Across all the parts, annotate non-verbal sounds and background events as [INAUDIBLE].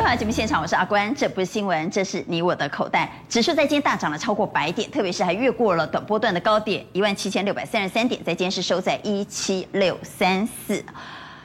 欢迎回到节目现场，我是阿关。这不是新闻，这是你我的口袋。指数在今天大涨了超过百点，特别是还越过了短波段的高点一万七千六百三十三点，在今天是收在一七六三四。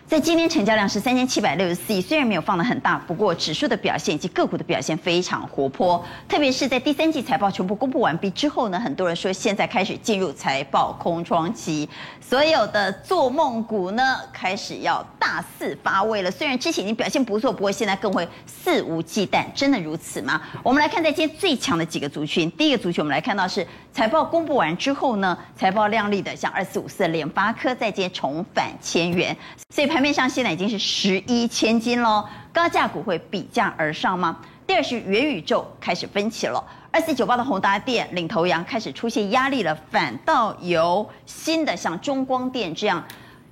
在今天成交量是三千七百六十四亿，虽然没有放得很大，不过指数的表现以及个股的表现非常活泼。特别是在第三季财报全部公布完毕之后呢，很多人说现在开始进入财报空窗期，所有的做梦股呢开始要大肆发威了。虽然之前已经表现不错，不过现在更会肆无忌惮，真的如此吗？我们来看在今天最强的几个族群，第一个族群我们来看到是财报公布完之后呢，财报亮丽的像二四五四联发科在今天重返千元，所以。盘面上现在已经是十一千金喽，高价股会比价而上吗？第二是元宇宙开始分歧了，二四九八的宏达电领头羊开始出现压力了，反倒由新的像中光电这样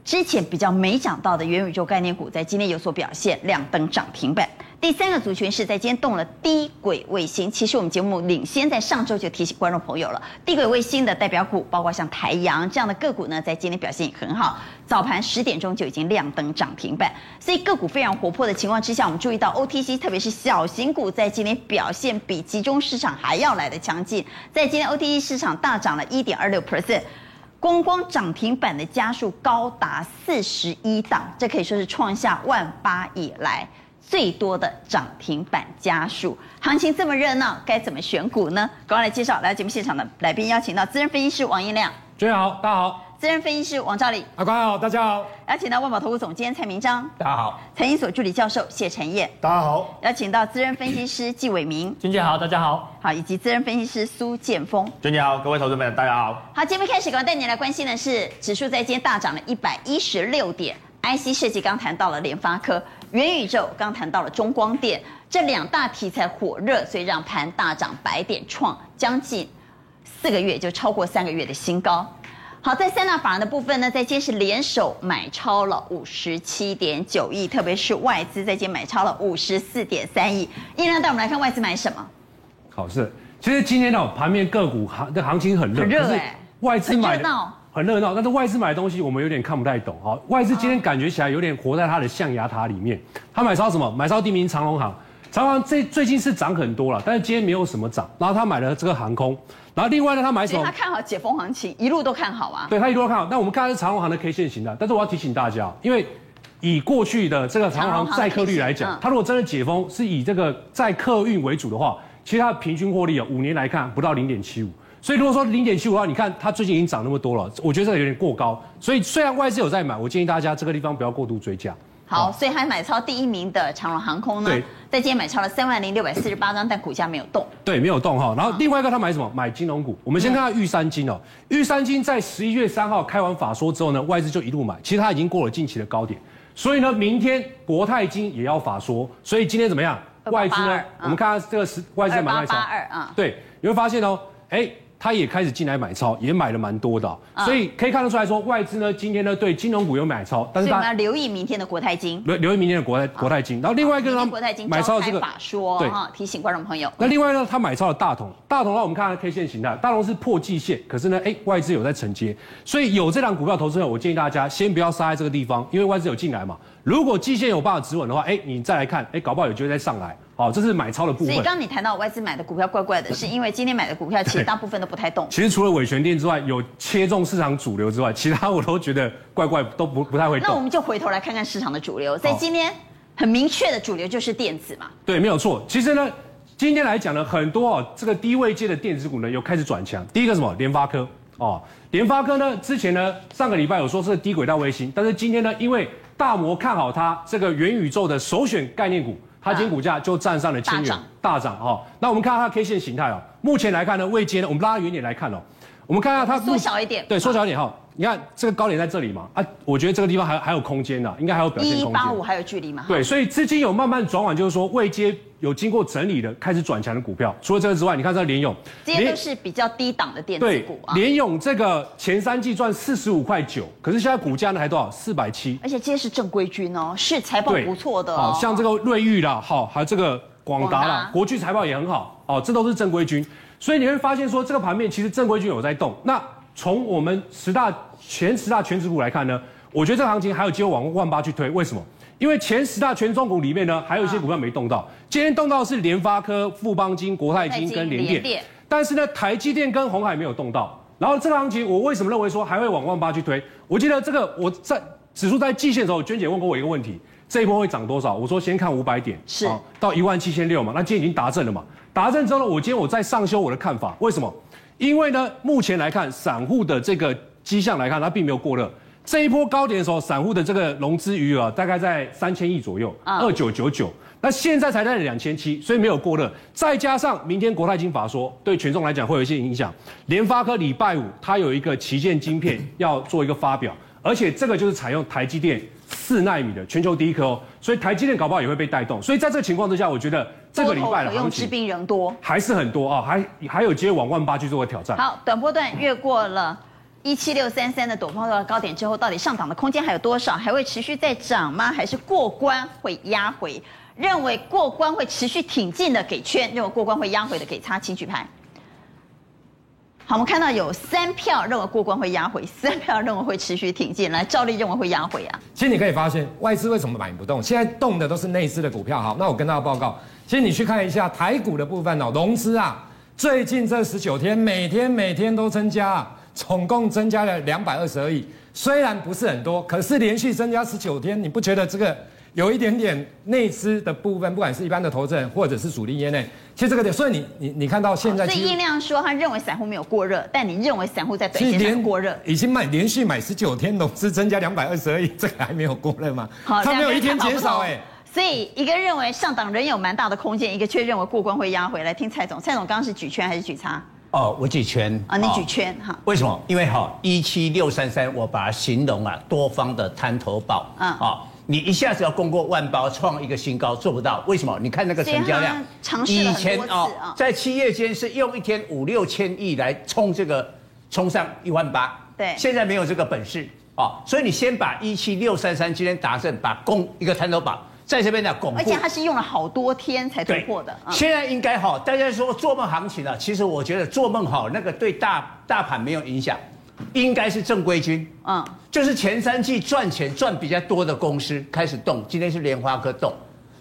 之前比较没涨到的元宇宙概念股，在今天有所表现，亮灯涨停板。第三个族群是在今天动了低轨卫星，其实我们节目领先在上周就提醒观众朋友了，低轨卫星的代表股包括像台阳这样的个股呢，在今天表现也很好，早盘十点钟就已经亮灯涨停板，所以个股非常活泼的情况之下，我们注意到 OTC 特别是小型股在今天表现比集中市场还要来的强劲，在今天 OTC 市场大涨了一点二六 percent，光光涨停板的家数高达四十一档，这可以说是创下万八以来。最多的涨停板家数，行情这么热闹，该怎么选股呢？赶快来介绍来节目现场的来宾，邀请到资深分析师王一亮，主持人好，大家好；资深分析师王兆礼，阿官好，大家好；邀请到万宝投顾总监蔡明章，大家好；财经所助理教授谢晨彦，大家好；邀请到资深分析师纪伟明，君姐好，大家好；好，以及资深分析师苏建峰，君姐好，各位投资们大家好。好，节目开始，赶快带你来关心的是，指数在今天大涨了一百一十六点，IC 设计刚谈到了联发科。元宇宙刚谈到了中光电，这两大题材火热，所以让盘大涨百点，创将近四个月就超过三个月的新高。好，在三大法人的部分呢，在今天是联手买超了五十七点九亿，特别是外资在今天买超了五十四点三亿。依然带我们来看外资买什么？好，是其实今天呢，盘面个股行的行情很热，很热哎，外资买的。很热闹，但是外资买的东西我们有点看不太懂哈。外资今天感觉起来有点活在他的象牙塔里面。他买超什么？买超第一名长隆行，长荣航这最近是涨很多了，但是今天没有什么涨。然后他买了这个航空，然后另外呢，他买什么？他看好解封行情，一路都看好啊。对，他一路都看好。那我们看的是长隆行的 K 线型的，但是我要提醒大家，因为以过去的这个长荣航载客率来讲，它如果真的解封是以这个载客运为主的话，其实它的平均获利啊五年来看不到零点七五。所以如果说零点七五的话，你看它最近已经涨那么多了，我觉得这个有点过高。所以虽然外资有在买，我建议大家这个地方不要过度追加。好，所以还买超第一名的长荣航空呢，在今天买超了三万零六百四十八张，但股价没有动。对，没有动哈。然后另外一个他买什么？买金融股。我们先看下玉山金哦，玉山金在十一月三号开完法说之后呢，外资就一路买，其实它已经过了近期的高点。所以呢，明天国泰金也要法说，所以今天怎么样？外资呢？我们看下这个是外资买卖超。二八八二啊。对，你会发现哦，哎。他也开始进来买超，也买了蛮多的，所以可以看得出来说，外资呢今天呢对金融股有买超，但是他要留意明天的国泰金，留留意明天的国泰国泰金，然后另外一个呢，国泰金买超这个法说，对，提醒观众朋友。那另外呢，他买超了大同，大同呢我们看看 K 线形态，大同是破季线，可是呢，哎，外资有在承接，所以有这档股票投资者，我建议大家先不要杀在这个地方，因为外资有进来嘛。如果季线有办法止稳的话，哎，你再来看，哎，搞不好有机会再上来。好，这是买超的部分。所以刚刚你谈到外资买的股票怪怪的，是因为今天买的股票其实大部分都不太动。其实除了伟诠电之外，有切中市场主流之外，其他我都觉得怪怪，都不不太会动。那我们就回头来看看市场的主流，在今天很明确的主流就是电子嘛。对，没有错。其实呢，今天来讲呢，很多哦，这个低位界的电子股呢，又开始转强。第一个什么？联发科哦，联发科呢，之前呢，上个礼拜有说是低轨道卫星，但是今天呢，因为大摩看好它这个元宇宙的首选概念股，它今天股价就站上了千元大涨。哈。那我们看它 K 线形态哦，目前来看呢，未接呢，我们拉远点来看哦，我们看下它缩小一点，对，缩小一点哈。你看这个高点在这里嘛？啊，我觉得这个地方还还有空间呢，应该还有表现空间。一八五还有距离嘛？对，所以资金有慢慢转往，就是说未接有经过整理的，开始转强的股票。除了这个之外，你看这联咏，这些都是比较低档的电子股啊。联咏这个前三季赚四十五块九，可是现在股价呢还多少？四百七。而且这些是正规军哦，是财报不错的哦。好像这个瑞昱啦，好，还有这个广达啦，国巨财报也很好哦，这都是正规军。所以你会发现说，这个盘面其实正规军有在动。那从我们十大前十大权值股来看呢，我觉得这个行情还有机会往万八去推。为什么？因为前十大权重股里面呢，还有一些股票没动到。今天动到是联发科、富邦金、国泰金跟联电，但是呢，台积电跟鸿海没有动到。然后这个行情，我为什么认为说还会往万八去推？我记得这个我在指数在季线的时候，娟姐问过我一个问题：这一波会涨多少？我说先看五百点，是到一万七千六嘛。那今天已经达阵了嘛？达阵之后呢，我今天我再上修我的看法。为什么？因为呢，目前来看，散户的这个迹象来看，它并没有过热。这一波高点的时候，散户的这个融资余额大概在三千亿左右，二九九九。那现在才在两千七，所以没有过热。再加上明天国泰金法说，对权重来讲会有一些影响。联发科礼拜五它有一个旗舰晶片要做一个发表，而且这个就是采用台积电四纳米的全球第一颗哦，所以台积电搞不好也会被带动。所以在这个情况之下，我觉得这个礼拜的行情之兵人多，还是很多啊，还还有机会往万八去做个挑战。好，短波段越过了。一七六三三的陡坡的高点之后，到底上涨的空间还有多少？还会持续再涨吗？还是过关会压回？认为过关会持续挺进的给圈，认为过关会压回的给叉，请举牌。好，我们看到有三票认为过关会压回，三票认为会持续挺进。来，兆立认为会压回啊。其实你可以发现，外资为什么买不动？现在动的都是内资的股票。好，那我跟大家报告，其实你去看一下台股的部分哦，融资啊，最近这十九天，每天每天都增加啊。总共增加了两百二十二亿，虽然不是很多，可是连续增加十九天，你不觉得这个有一点点内资的部分，不管是一般的投资人或者是主力业内，其实这个点，所以你你你看到现在，所以叶亮说他认为散户没有过热，但你认为散户在短线上过热，已经买连续买十九天，融资增加两百二十二亿，[LAUGHS] 这个还没有过热吗？好，他没有一天减少哎。所以一个认为上档仍有蛮大的空间，一个却认为过关会压回来。听蔡总，蔡总刚刚是举圈还是举叉？哦，我举圈啊，你举圈哈？为什么？因为哈一七六三三，我把它形容啊多方的滩头堡啊。啊，你一下子要攻过万八，创一个新高，做不到。为什么？你看那个成交量，以前啊，在七月间是用一天五六千亿来冲这个，冲上一万八。对，现在没有这个本事啊，所以你先把一七六三三今天达阵，把攻一个探头榜。在这边的巩固，而且它是用了好多天才突破的。现在应该好，大家说做梦行情了，其实我觉得做梦好，那个对大大盘没有影响，应该是正规军，嗯，就是前三季赚钱赚比较多的公司开始动，今天是莲花科动，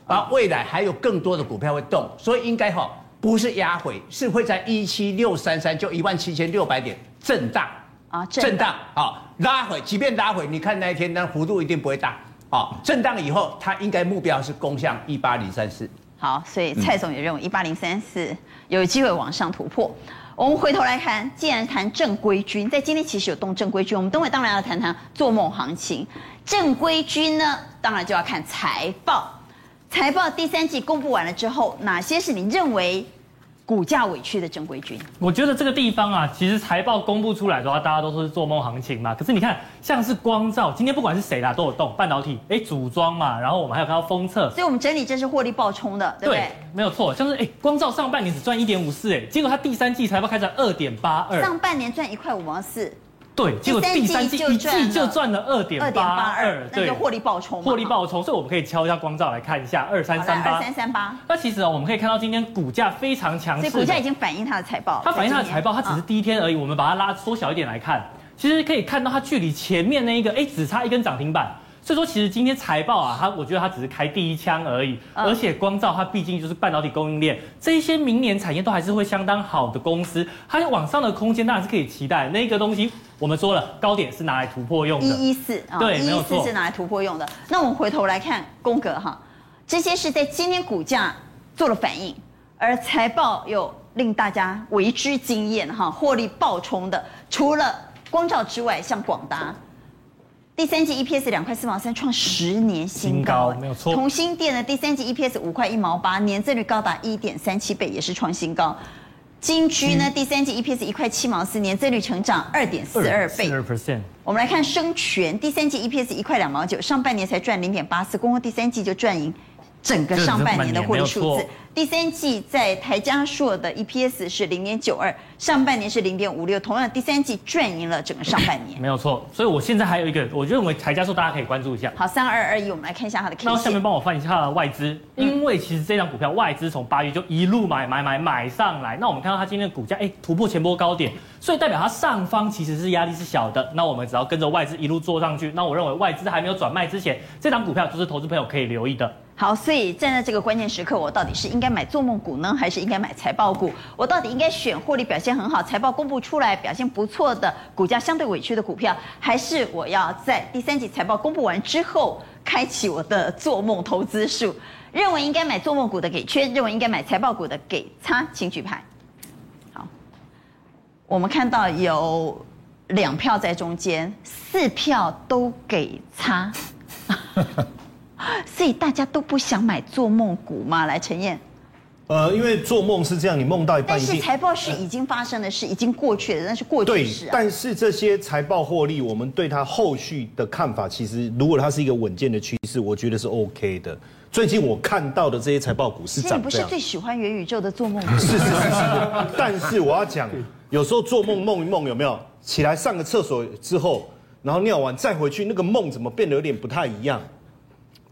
啊，未来还有更多的股票会动，所以应该哈，不是压回，是会在一七六三三就一万七千六百点震荡啊，震荡啊拉回，即便拉回，你看那一天那幅度一定不会大。啊，震荡以后，它应该目标是攻向一八零三四。好，所以蔡总也认为一八零三四有机会往上突破。我们回头来看，既然谈正规军，在今天其实有动正规军，我们等会当然要谈谈做梦行情。正规军呢，当然就要看财报。财报第三季公布完了之后，哪些是你认为？股价委屈的正规军，我觉得这个地方啊，其实财报公布出来的话，大家都说是做梦行情嘛。可是你看，像是光照，今天不管是谁啦，都有动半导体，哎，组装嘛，然后我们还有看到封测，所以我们整理真是获利爆冲的，对不对？对，没有错，像是哎，光照上半年只赚一点五四，哎，结果它第三季财报开成二点八二，上半年赚一块五毛四。对，结果第三季一季就赚了二点八二，对，获利爆冲，获利爆冲，所以我们可以敲一下光照来看一下二三三八，二三三八。那其实啊，我们可以看到今天股价非常强势，所以股价已经反映它的财报，它反映它的财报，它只是第一天而已。我们把它拉缩小一点来看，其实可以看到它距离前面那一个，哎，只差一根涨停板。所以说，其实今天财报啊，它我觉得它只是开第一枪而已，而且光照它毕竟就是半导体供应链，这一些明年产业都还是会相当好的公司，它有往上的空间当然是可以期待。那个东西我们说了，高点是拿来突破用的，一一四啊，对，一一四是拿来突破用的。那我们回头来看宫格哈，这些是在今天股价做了反应，而财报又令大家为之惊艳哈，获利爆冲的，除了光照之外，像广达。第三季 EPS 两块四毛三，创十年新高，没有错。同心店的第三季 EPS 五块一毛八，年增率高达一点三七倍，也是创新高。金居呢，第三季 EPS 一块七毛四，年增率成长二点四二倍。四二 percent。我们来看生全，第三季 EPS 一块两毛九，上半年才赚零点八四，光光第三季就赚赢整个上半年的获利数字。第三季在台加硕的 EPS 是零点九二，上半年是零点五六，同样第三季赚赢了整个上半年。没有错，所以我现在还有一个，我认为台加硕大家可以关注一下。好，三二二一，我们来看一下它的 K 线。那下面帮我翻一下外资，因为其实这张股票外资从八月就一路买买买买上来，那我们看到它今天的股价，哎，突破前波高点，所以代表它上方其实是压力是小的。那我们只要跟着外资一路做上去，那我认为外资还没有转卖之前，这张股票就是投资朋友可以留意的。好，所以站在这个关键时刻，我到底是应该买做梦股呢，还是应该买财报股？我到底应该选获利表现很好、财报公布出来表现不错的股价相对委屈的股票，还是我要在第三季财报公布完之后开启我的做梦投资术？认为应该买做梦股的给圈，认为应该买财报股的给叉，请举牌。好，我们看到有两票在中间，四票都给叉。[LAUGHS] 所以大家都不想买做梦股吗？来，陈燕。呃，因为做梦是这样，你梦到一半，但是财报是已经发生的事，已经过去了，那是过去式、啊。对，但是这些财报获利，我们对它后续的看法，其实如果它是一个稳健的趋势，我觉得是 OK 的。最近我看到的这些财报股是涨这样。你不是最喜欢元宇宙的做梦？[LAUGHS] 是是是是。但是我要讲，有时候做梦梦一梦，有没有起来上个厕所之后，然后尿完再回去，那个梦怎么变得有点不太一样？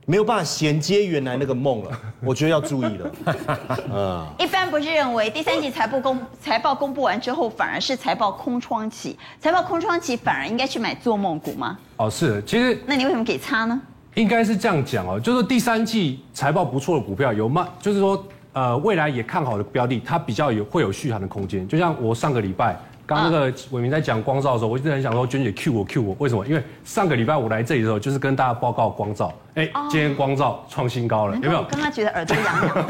没有办法衔接原来那个梦了，[LAUGHS] 我觉得要注意了。[LAUGHS] 嗯，一般不是认为第三季财报公财报公布完之后，反而是财报空窗期，财报空窗期反而应该去买做梦股吗？哦，是，其实那你为什么给差呢？应该是这样讲哦，就是第三季财报不错的股票有卖，就是说呃未来也看好的标的，它比较有会有续航的空间。就像我上个礼拜。刚那个伟民在讲光照的时候，我一直很想说娟姐 Q 我 Q 我，为什么？因为上个礼拜我来这里的时候，就是跟大家报告光照，哎，今天光照创新高了，有没有？我刚刚觉得耳朵痒痒，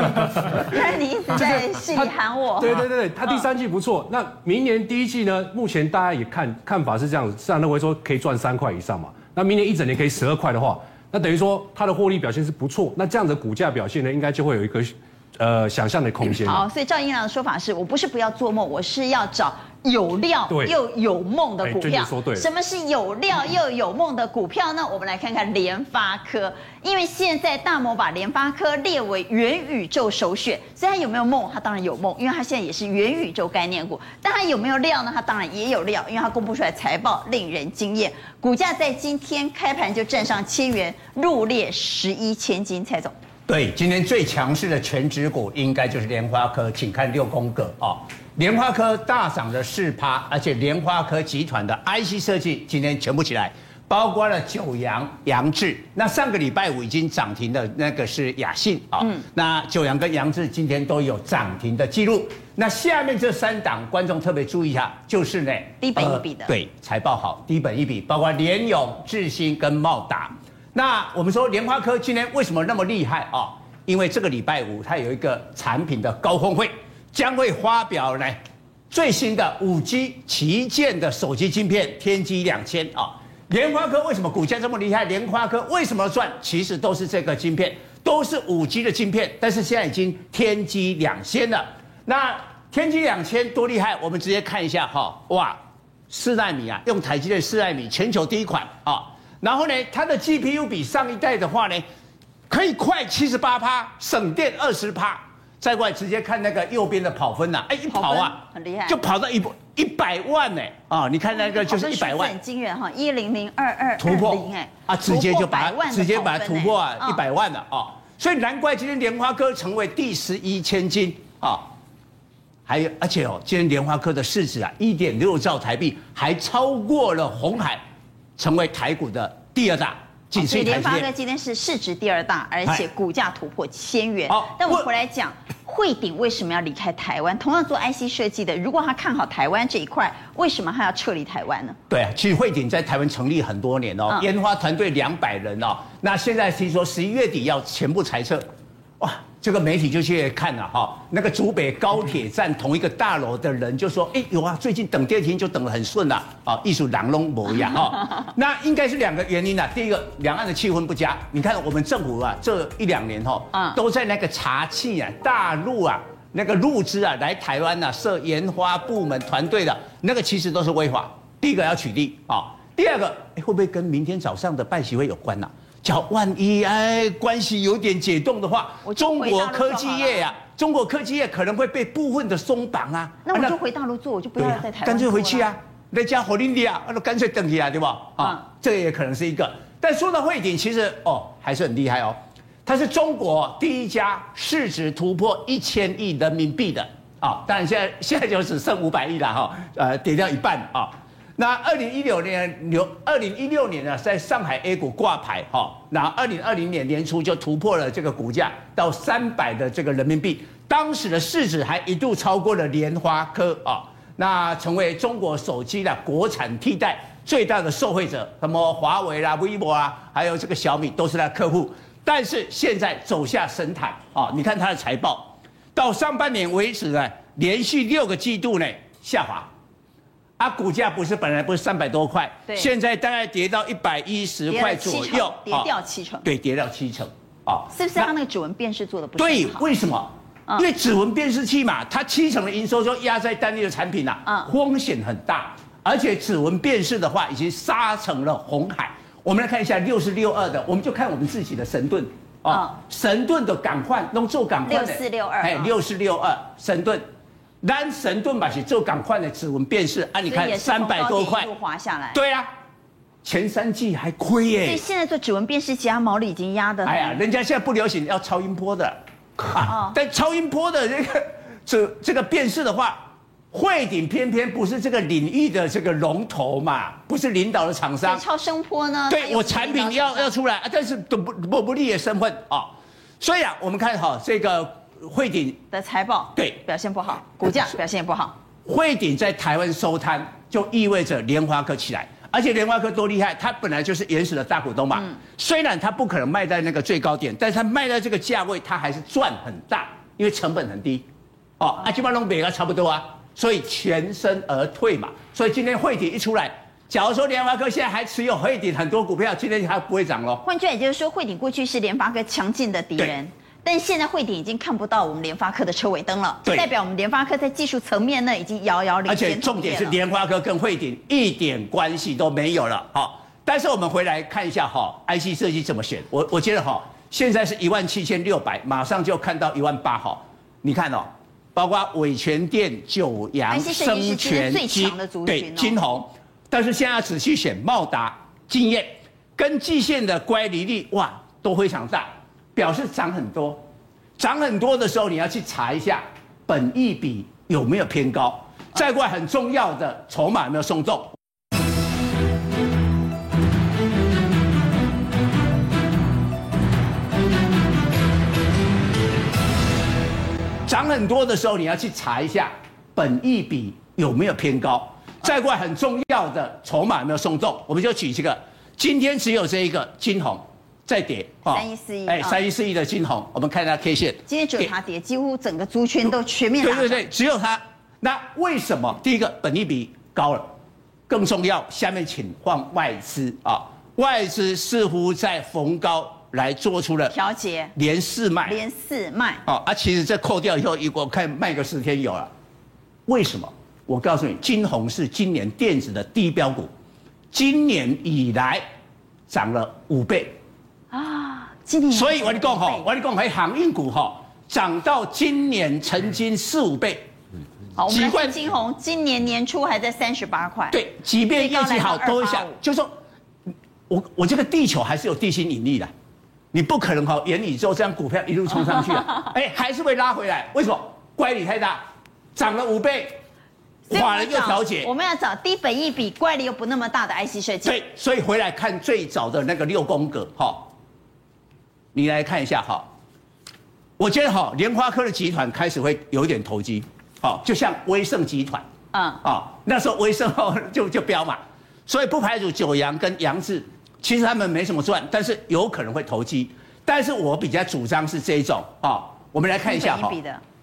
因 [LAUGHS] 为你一直在心里喊我。[LAUGHS] 对对对对，他第三季不错，那明年第一季呢？目前大家也看看法是这样子，市场认为说可以赚三块以上嘛。那明年一整年可以十二块的话，那等于说它的获利表现是不错。那这样的股价表现呢，应该就会有一个呃想象的空间。好，所以赵英良的说法是我不是不要做梦，我是要找。有料又有梦的股票，什么是有料又有梦的股票呢？我们来看看联发科，因为现在大摩把联发科列为元宇宙首选，所以它有没有梦？它当然有梦，因为它现在也是元宇宙概念股。但它有没有料呢？它当然也有料，因为它公布出来财报令人惊艳，股价在今天开盘就站上千元，入列十一千金。蔡总，对，今天最强势的权值股应该就是莲花科，请看六宫格啊。莲花科大涨了四趴，而且莲花科集团的 IC 设计今天全部起来，包括了九阳、扬智。那上个礼拜五已经涨停的那个是雅信啊，嗯，那九阳跟扬智今天都有涨停的记录。那下面这三档，观众特别注意一下，就是呢低本一比的，对，财报好，低本一比，包括联永、智新跟茂达。那我们说联发科今天为什么那么厉害啊？因为这个礼拜五它有一个产品的高峰会。将会发表呢最新的五 G 旗舰的手机晶片天玑两千啊，联发科为什么股价这么厉害？联发科为什么赚？其实都是这个晶片，都是五 G 的晶片，但是现在已经天玑两千了。那天玑两千多厉害？我们直接看一下哈，哇，四奈米啊，用台积电四奈米，全球第一款啊。然后呢，它的 GPU 比上一代的话呢，可以快七十八趴，省电二十趴。再过来直接看那个右边的跑分呐，哎，一跑啊，很厉害，就跑到一一百万呢，啊，你看那个就是一百万，很惊人哈，一零零二二突破。哎，啊，直接就把它直接把它突破啊，一百万了啊，所以难怪今天莲花科成为第十一千金啊，还有而且哦，今天莲花科的市值啊，一点六兆台币，还超过了红海，成为台股的第二大。所以联发科今天是市值第二大，而且股价突破千元。好，但我们回来讲，汇鼎为什么要离开台湾？同样做 IC 设计的，如果他看好台湾这一块，为什么他要撤离台湾呢？对啊，其实汇鼎在台湾成立很多年哦，研发团队两百人哦，那现在听说十一月底要全部裁撤，哇！这个媒体就去看了哈，那个竹北高铁站同一个大楼的人就说：“哎，有啊，最近等电梯就等得很顺了啊，艺术狼龙模样啊。[LAUGHS] ”那应该是两个原因啊。第一个，两岸的气氛不佳。你看我们政府啊，这一两年哈，都在那个查气啊，大陆啊那个入资啊来台湾啊设研发部门团队的那个，其实都是违法。第一个要取缔啊，第二个，哎，会不会跟明天早上的拜席会有关呢？叫万一哎关系有点解冻的话，中国科技业呀、啊，中国科技业可能会被部分的松绑啊。那我就回大陆做，我就不要在台湾。干脆回去啊，那家火力啊，那干脆等一下，对吧？啊，这个也可能是一个。但说到汇顶，其实哦还是很厉害哦，它是中国第一家市值突破一千亿人民币的啊。当然现在现在就只剩五百亿了哈，呃，跌掉一半啊。那二零一六年牛，二零一六年呢，在上海 A 股挂牌哈，那二零二零年年初就突破了这个股价到三百的这个人民币，当时的市值还一度超过了联发科啊，那成为中国手机的国产替代最大的受惠者，什么华为啦、vivo 啊，还有这个小米都是他客户，但是现在走下神坛啊，你看它的财报，到上半年为止呢，连续六个季度呢下滑。它、啊、股价不是本来不是三百多块，对，现在大概跌到一百一十块左右，跌掉七成，对，跌掉七成，啊，是不是它那个指纹辨识做的不好？对，为什么？嗯、因为指纹辨识器嘛，它七成的营收就压在单一的产品呐、啊，嗯，风险很大，而且指纹辨识的话已经杀成了红海。我们来看一下六四六二的，我们就看我们自己的神盾，啊，嗯、神盾的港换弄做港换的，六四六二，哎，六四六二神盾。单神盾吧，是做港快的指纹辨识啊！你看三百多块，滑下来。对啊，前三季还亏耶。所以现在做指纹辨识，其他毛利已经压的。哎呀，人家现在不流行要超音波的啊，哦、但超音波的这个这这个辨识的话，汇顶偏偏不是这个领域的这个龙头嘛，不是领导的厂商。超声波呢？对我产品要要出来，但是都不不不利的身份啊。所以啊，我们看好这个。慧鼎的财报对表现不好，股价表现也不好。汇顶在台湾收摊，就意味着联发科起来，而且联发科多厉害，它本来就是原始的大股东嘛。嗯、虽然它不可能卖在那个最高点，但是它卖在这个价位，它还是赚很大，因为成本很低。哦，阿基巴龙比它差不多啊，所以全身而退嘛。所以今天汇顶一出来，假如说联发科现在还持有汇顶很多股票，今天它不会涨喽。换句话也就是说，汇顶过去是联发科强劲的敌人。但现在慧鼎已经看不到我们联发科的车尾灯了，对，代表我们联发科在技术层面呢已经遥遥领先。而且重点是联发科跟慧鼎一点关系都没有了，好。但是我们回来看一下哈，IC 设计怎么选？我我觉得哈，现在是一万七千六百，马上就看到一万八哈。你看哦，包括伟诠电、九阳、生全、金对金鸿，但是现在要仔细选茂达、金燕跟季线的乖离率哇都非常大。表示涨很多，涨很多的时候，你要去查一下本益比有没有偏高。再过很重要的筹码有没有松动。涨很多的时候，你要去查一下本益比有没有偏高。再过很重要的筹码有没有松动。我们就举这个，今天只有这一个金红。再跌，三一四一，哎，三一四一的金红，我们看一下 K 线。今天只有它跌，几乎整个猪圈都全面。对对对，只有它。那为什么？第一个，本益比高了，更重要。下面请换外资啊，外资似乎在逢高来做出了调节，连四卖，连四卖。哦，啊，其实这扣掉以后，我看卖个十天有了。为什么？我告诉你，金红是今年电子的低标股，今年以来涨了五倍。啊，今年所以我跟你讲哈，我跟你讲，还航运股哈，涨到今年曾经四五倍。好，我们看金红，今年年初还在三十八块。对，即便业绩好，都会下，就是说，我我这个地球还是有地心引力的，你不可能哈，元宇宙这样股票一路冲上去啊，[LAUGHS] 哎，还是会拉回来。为什么？乖离太大，涨了五倍，法人又调节。我们要找低本益比、怪力又不那么大的 IC 设计。对，所以回来看最早的那个六宫格哈。你来看一下哈，我觉得哈，联发科的集团开始会有一点投机，好，就像威盛集团，嗯，啊，那时候威盛就 [LAUGHS] 就飙嘛，所以不排除九阳跟杨志，其实他们没什么赚，但是有可能会投机，但是我比较主张是这一种，啊，我们来看一下哈，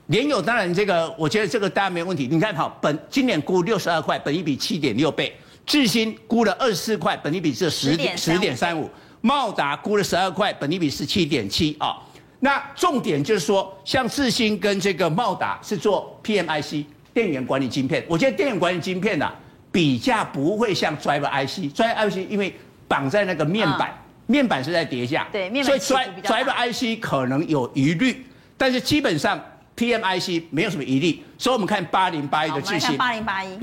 联友当然这个，我觉得这个当然没问题，你看哈，本今年估六十二块，本一比七点六倍，智新估了二十四块，本一比是十点十点三五。茂达估了十二块，本利比十七点七啊。那重点就是说，像智新跟这个茂达是做 PMIC 电源管理晶片。我觉得电源管理晶片呐，比价不会像 Driver IC，Driver IC 因为绑在那个面板，嗯、面板是在跌价，对，面板所以 Driver IC 可能有疑虑，但是基本上 PMIC 没有什么疑虑，所以我们看八零八一的智新，八零八一，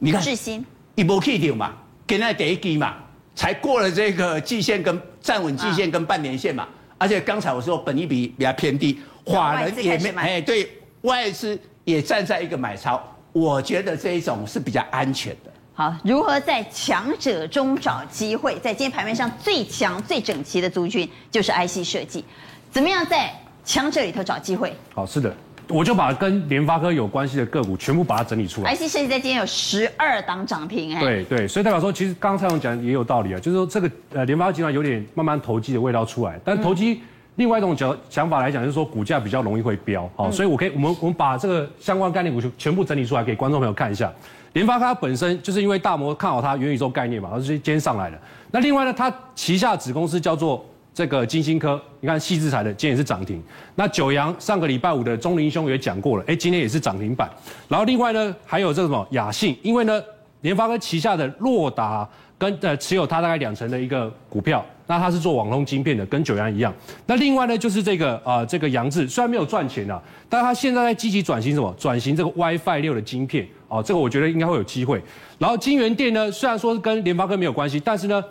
你看智新，一波 K 掉嘛，给那第一季嘛，才过了这个季线跟站稳季线跟半年线嘛，而且刚才我说本益比比较偏低，法人也没哎对，外资也站在一个买超，我觉得这一种是比较安全的。好，如何在强者中找机会？在今天盘面上最强、最整齐的族群就是 IC 设计，怎么样在强者里头找机会？好，是的，我就把跟联发科有关系的个股全部把它整理出来。IC 设计在今天有十二档涨停，哎，对对，所以代表说，其实刚刚蔡总讲的也有道理啊，就是说这个呃联发科集团有点慢慢投机的味道出来，但投机另外一种角想法来讲，就是说股价比较容易会飙，好，所以我可以我们我们把这个相关概念股全部整理出来给观众朋友看一下。联发科它本身就是因为大摩看好它元宇宙概念嘛，然后就今天上来的。那另外呢，它旗下子公司叫做这个晶心科，你看矽智财的今天也是涨停。那九阳上个礼拜五的钟林兄也讲过了，哎，今天也是涨停板。然后另外呢，还有这个什么雅信，因为呢，联发科旗下的洛达跟呃持有它大概两成的一个股票。那它是做网通晶片的，跟九阳一样。那另外呢，就是这个啊、呃，这个扬智虽然没有赚钱啊，但他现在在积极转型什么？转型这个 WiFi 六的晶片哦，这个我觉得应该会有机会。然后金圆店呢，虽然说是跟联发科没有关系，但是呢，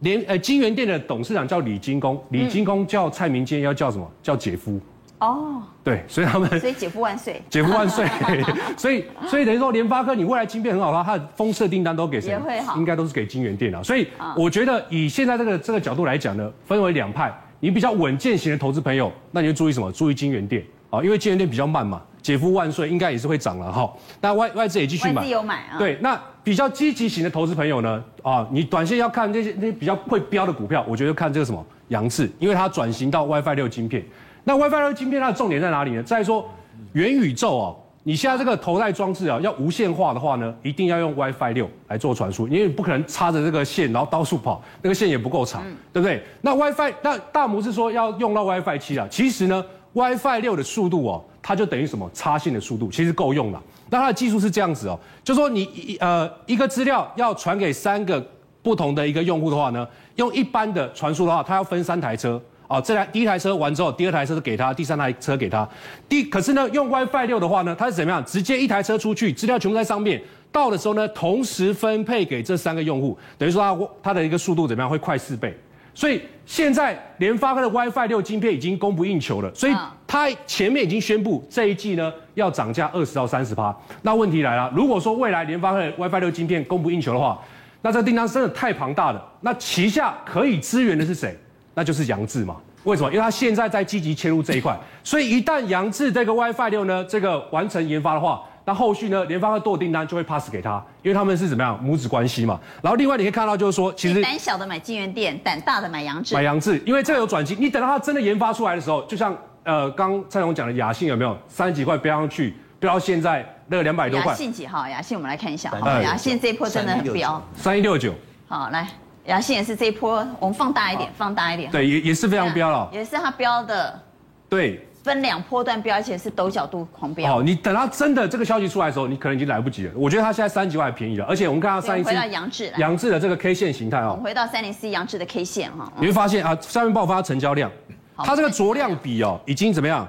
联呃金源店的董事长叫李金工，李金工叫蔡明坚要叫什么？叫姐夫。哦，对，所以他们，所以姐夫万岁，姐夫万岁，[LAUGHS] 所以所以等于说联发科你未来晶片很好，它的封测订单都给谁？也会好，应该都是给金源店啊。所以我觉得以现在这个这个角度来讲呢，分为两派，你比较稳健型的投资朋友，那你就注意什么？注意金源店啊，因为金源店比较慢嘛。姐夫万岁，应该也是会涨了哈。那外外资也继续买，外资有买啊。对，那比较积极型的投资朋友呢？啊，你短线要看那些那些比较会飙的股票，我觉得看这个什么扬智，因为它转型到 WiFi 六晶片。那 WiFi 六晶片它的重点在哪里呢？在说元宇宙哦，你现在这个头戴装置啊，要无线化的话呢，一定要用 WiFi 六来做传输，因为你不可能插着这个线然后到处跑，那个线也不够长，对不对？那 WiFi 那大拇是说要用到 WiFi 七了，其实呢，WiFi 六的速度哦，它就等于什么插线的速度，其实够用了。那它的技术是这样子哦，就说你一呃一个资料要传给三个不同的一个用户的话呢，用一般的传输的话，它要分三台车。哦，这台第一台车完之后，第二台车是给他，第三台车给他。第可是呢，用 WiFi 六的话呢，它是怎么样？直接一台车出去，资料全部在上面，到的时候呢，同时分配给这三个用户，等于说它它的一个速度怎么样？会快四倍。所以现在联发科的 WiFi 六晶片已经供不应求了，所以它前面已经宣布这一季呢要涨价二十到三十趴。那问题来了，如果说未来联发科的 WiFi 六晶片供不应求的话，那这个订单真的太庞大了。那旗下可以支援的是谁？那就是杨志嘛？为什么？因为他现在在积极切入这一块，所以一旦杨志这个 WiFi 六呢，这个完成研发的话，那后续呢，联发科多订单就会 pass 给他，因为他们是怎么样母子关系嘛。然后另外你可以看到，就是说，其实胆小的买晶圆店，胆大的买扬智。买扬智，因为这个有转机。你等到它真的研发出来的时候，就像呃，刚蔡总讲的雅信有没有三十几块飙上去，飙到现在那个两百多块。雅信几号？雅信我们来看一下。好，雅信这一波真的很飙。三一六九。好，来。雅信也是这一波，我们放大一点，放大一点。对，也也是非常飙了。也是它飙的。对。分两波段飙，而且是陡角度狂飙。哦，你等它真的这个消息出来的时候，你可能已经来不及了。我觉得它现在三十几万还便宜了，而且我们看到上一次。回到杨志，杨志的这个 K 线形态哦。我们回到三零四杨志的 K 线哈。你会发现啊，下面爆发成交量，它这个着量比哦，已经怎么样？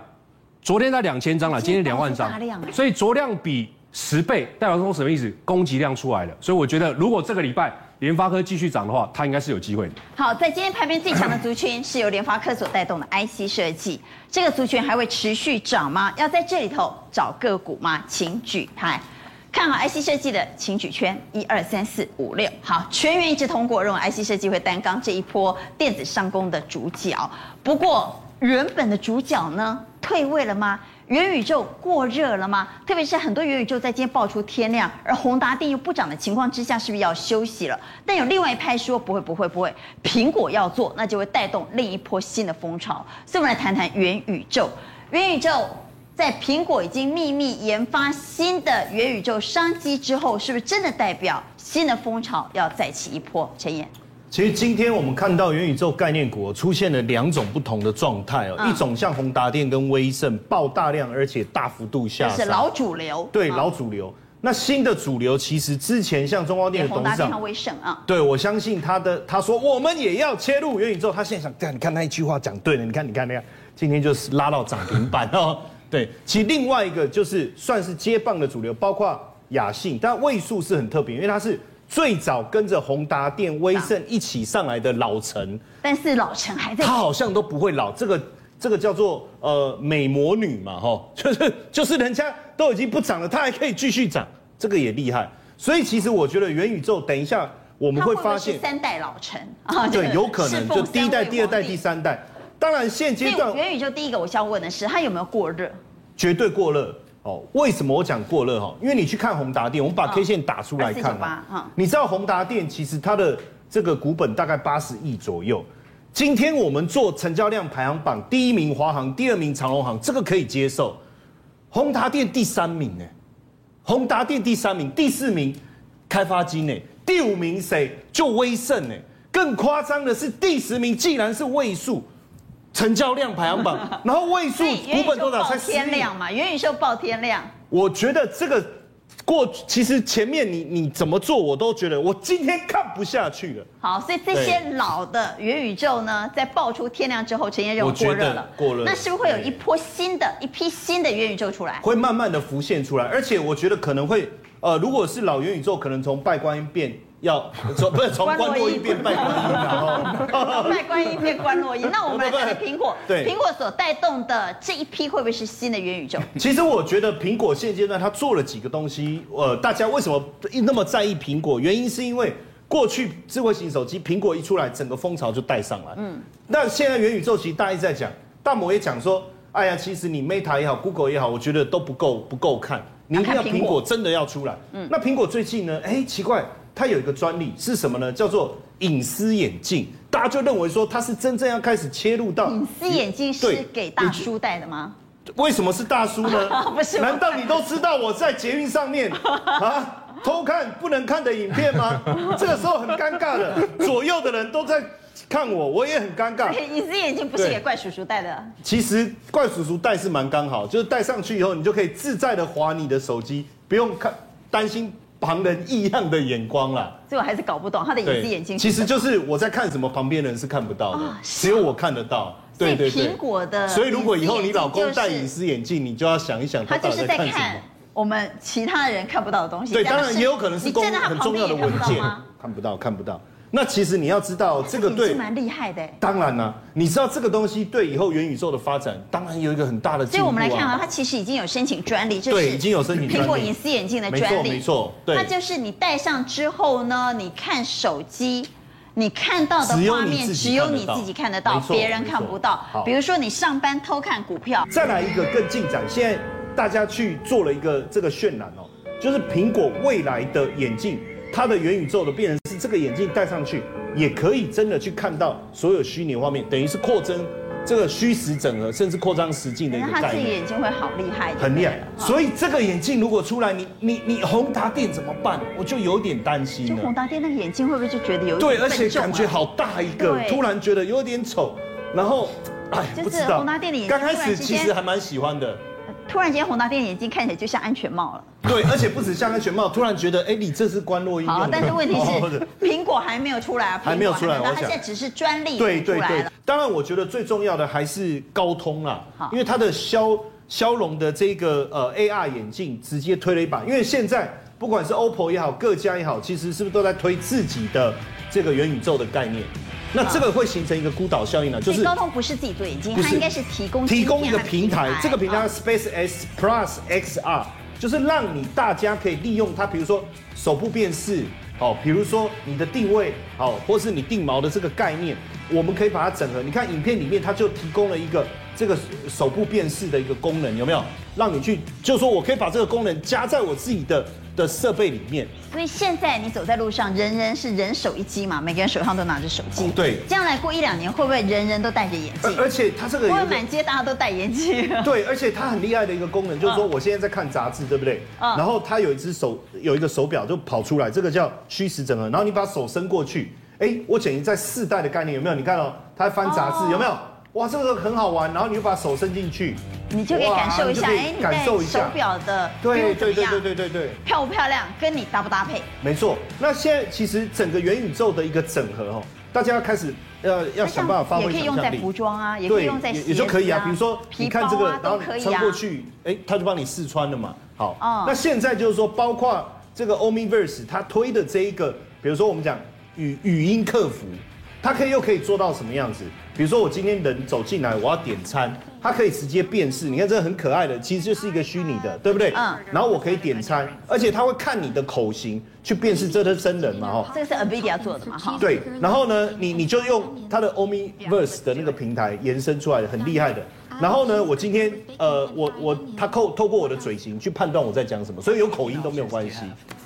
昨天在两千张了，今天两万张。所以着量比十倍，代表说什么意思？供给量出来了。所以我觉得，如果这个礼拜。联发科继续涨的话，它应该是有机会的。好，在今天盘面最强的族群是由联发科所带动的 IC 设计，这个族群还会持续涨吗？要在这里头找个股吗？请举牌，看好 IC 设计的请举圈，一二三四五六。好，全员一致通过，认为 IC 设计会担纲这一波电子上攻的主角。不过，原本的主角呢，退位了吗？元宇宙过热了吗？特别是很多元宇宙在今天爆出天量，而宏达电又不涨的情况之下，是不是要休息了？但有另外一派说不会，不会，不会。苹果要做，那就会带动另一波新的风潮。所以，我们来谈谈元宇宙。元宇宙在苹果已经秘密研发新的元宇宙商机之后，是不是真的代表新的风潮要再起一波？陈彦。其实今天我们看到元宇宙概念股出现了两种不同的状态哦，一种像宏达电跟威盛爆大量，而且大幅度下，是老主流。对，老主流。那新的主流其实之前像中光电的董事长，威盛啊，对，我相信他的他说我们也要切入元宇宙，他现在想，对，你看那一句话讲对了，你看你看那样，今天就是拉到涨停板哦。[LAUGHS] 对，其实另外一个就是算是接棒的主流，包括雅信，但位数是很特别，因为它是最早跟着宏达电、威盛一起上来的老陈，但是老陈还在，他好像都不会老，这个这个叫做呃美魔女嘛，哈，[LAUGHS] 就是就是人家都已经不涨了，他还可以继续涨，这个也厉害。所以其实我觉得元宇宙，等一下我们会发现三代老陈啊，对，有可能就第一代、第二代、第三代。当然现阶段元宇宙第一个我想问的是，它有没有过热？绝对过热哦。为什么我讲过热哈？因为你去看宏达电，我们把 K 线打出来看啊。你知道宏达电其实它的这个股本大概八十亿左右。今天我们做成交量排行榜，第一名华航，第二名长荣航，这个可以接受。宏达电第三名呢？宏达电第三名，第四名开发金呢，第五名谁？就威盛呢。更夸张的是第十名，竟然是位数成交量排行榜，[LAUGHS] 然后位数股本多少？才天量嘛，元宇宙爆天量。我觉得这个。过其实前面你你怎么做我都觉得我今天看不下去了。好，所以这些老的元宇宙呢，在爆出天量之后，呈现这种过热了。过热。那是不是会有一波新的一批新的元宇宙出来？会慢慢的浮现出来，而且我觉得可能会，呃，如果是老元宇宙，可能从拜观音变。要从不是从观落阴变拜观音，然后 [LAUGHS] 拜观音变观落阴。那我们来看苹果，对苹果所带动的这一批会不会是新的元宇宙？其实我觉得苹果现阶段它做了几个东西，呃，大家为什么那么在意苹果？原因是因为过去智慧型手机苹果一出来，整个风潮就带上来。嗯，那现在元宇宙其实大家一在讲，大摩也讲说，哎呀，其实你 Meta 也好，Google 也好，我觉得都不够不够看，你一定要苹果真的要出来。嗯，那苹果最近呢？哎，奇怪。它有一个专利是什么呢？叫做隐私眼镜，大家就认为说它是真正要开始切入到隐私眼镜是给大叔戴的吗？为什么是大叔呢？[LAUGHS] 不是？难道你都知道我在捷运上面 [LAUGHS] 啊偷看不能看的影片吗？[LAUGHS] 这个时候很尴尬的，左右的人都在看我，我也很尴尬。隐私眼镜不是给怪叔叔戴的。其实怪叔叔戴是蛮刚好，就是戴上去以后，你就可以自在的滑你的手机，不用看担心。旁人异样的眼光啦，所以我还是搞不懂他的隐私眼镜。其实就是我在看什么，旁边人是看不到的，只有我看得到。对对对。苹果的，所以如果以后你老公戴隐私眼镜，你就要想一想，他到底在看什么我们其他人看不到的东西。对，当然也有可能是公很重要的文件，看不到，看不到。那其实你要知道，这个对是蛮厉害的。当然啦，你知道这个东西对以后元宇宙的发展，当然有一个很大的。所以我们来看啊，它其实已经有申请专利，这是对，已经有申请。苹果隐私眼镜的专利，没错，对。它就是你戴上之后呢，你看手机，你看到的画面只有你自己看得到，别人看不到。比如说你上班偷看股票。再来一个更进展，现在大家去做了一个这个渲染哦，就是苹果未来的眼镜，它的元宇宙的变成是这个眼镜戴上去。也可以真的去看到所有虚拟画面，等于是扩增这个虚实整合，甚至扩张实境的一个概念。他自己眼睛会好厉害，很厉害。所以这个眼镜如果出来，你你你宏达电怎么办？我就有点担心。就宏达电那个眼镜会不会就觉得有点对，而且感觉好大一个，突然觉得有点丑。然后，哎，不知道。宏达电的眼镜刚开始其实还蛮喜欢的。突然间，红达电眼镜看起来就像安全帽了。对，而且不止像安全帽，突然觉得，哎，你这是关落阴。好，但是问题是，[LAUGHS] 苹果还没有出来啊，还没有出来，我想。它现在只是专利对对对，当然，我觉得最重要的还是高通啦，因为它的骁骁龙的这个呃 AR 眼镜直接推了一把，因为现在不管是 OPPO 也好，各家也好，其实是不是都在推自己的这个元宇宙的概念？那这个会形成一个孤岛效应呢？就是高通不是自己做眼镜，它应该是提供提供一个平台，这个平台 Space X Plus XR，就是让你大家可以利用它，比如说手部辨识，好，比如说你的定位，好，或是你定锚的这个概念，我们可以把它整合。你看影片里面，它就提供了一个这个手部辨识的一个功能，有没有？让你去，就是说我可以把这个功能加在我自己的。的设备里面，所以现在你走在路上，人人是人手一机嘛，每个人手上都拿着手机。对，将来过一两年，会不会人人都戴着眼镜？而且它这个会满街大家都戴眼镜。对，而且它很厉害的一个功能，[LAUGHS] 就是说我现在在看杂志，对不对？然后它有一只手，有一个手表就跑出来，这个叫虚实整合。然后你把手伸过去，哎，我简直在四代的概念有没有？你看哦，它在翻杂志，有没有？哇，这个很好玩。然后你就把手伸进去。你就可以感受一下，哎，你戴手表的对对对对对对对，漂不漂亮？跟你搭不搭配？没错。那现在其实整个元宇宙的一个整合哦，大家要开始要要想办法发挥也可以用在服装啊，也可以用在也就可以啊。比如说你看这个，然后穿过去，哎，他就帮你试穿了嘛。好，那现在就是说，包括这个 Omniverse 他推的这一个，比如说我们讲语语音客服。它可以又可以做到什么样子？比如说我今天人走进来，我要点餐，它可以直接辨识。你看这个很可爱的，其实就是一个虚拟的，对不对？嗯。然后我可以点餐，而且它会看你的口型去辨识这是真人嘛？哈。这个是 NVIDIA 做的嘛？哈。对。然后呢，你你就用它的 Omniverse 的那个平台延伸出来的，很厉害的。然后呢，我今天呃，我我他透透过我的嘴型去判断我在讲什么，所以有口音都没有关系。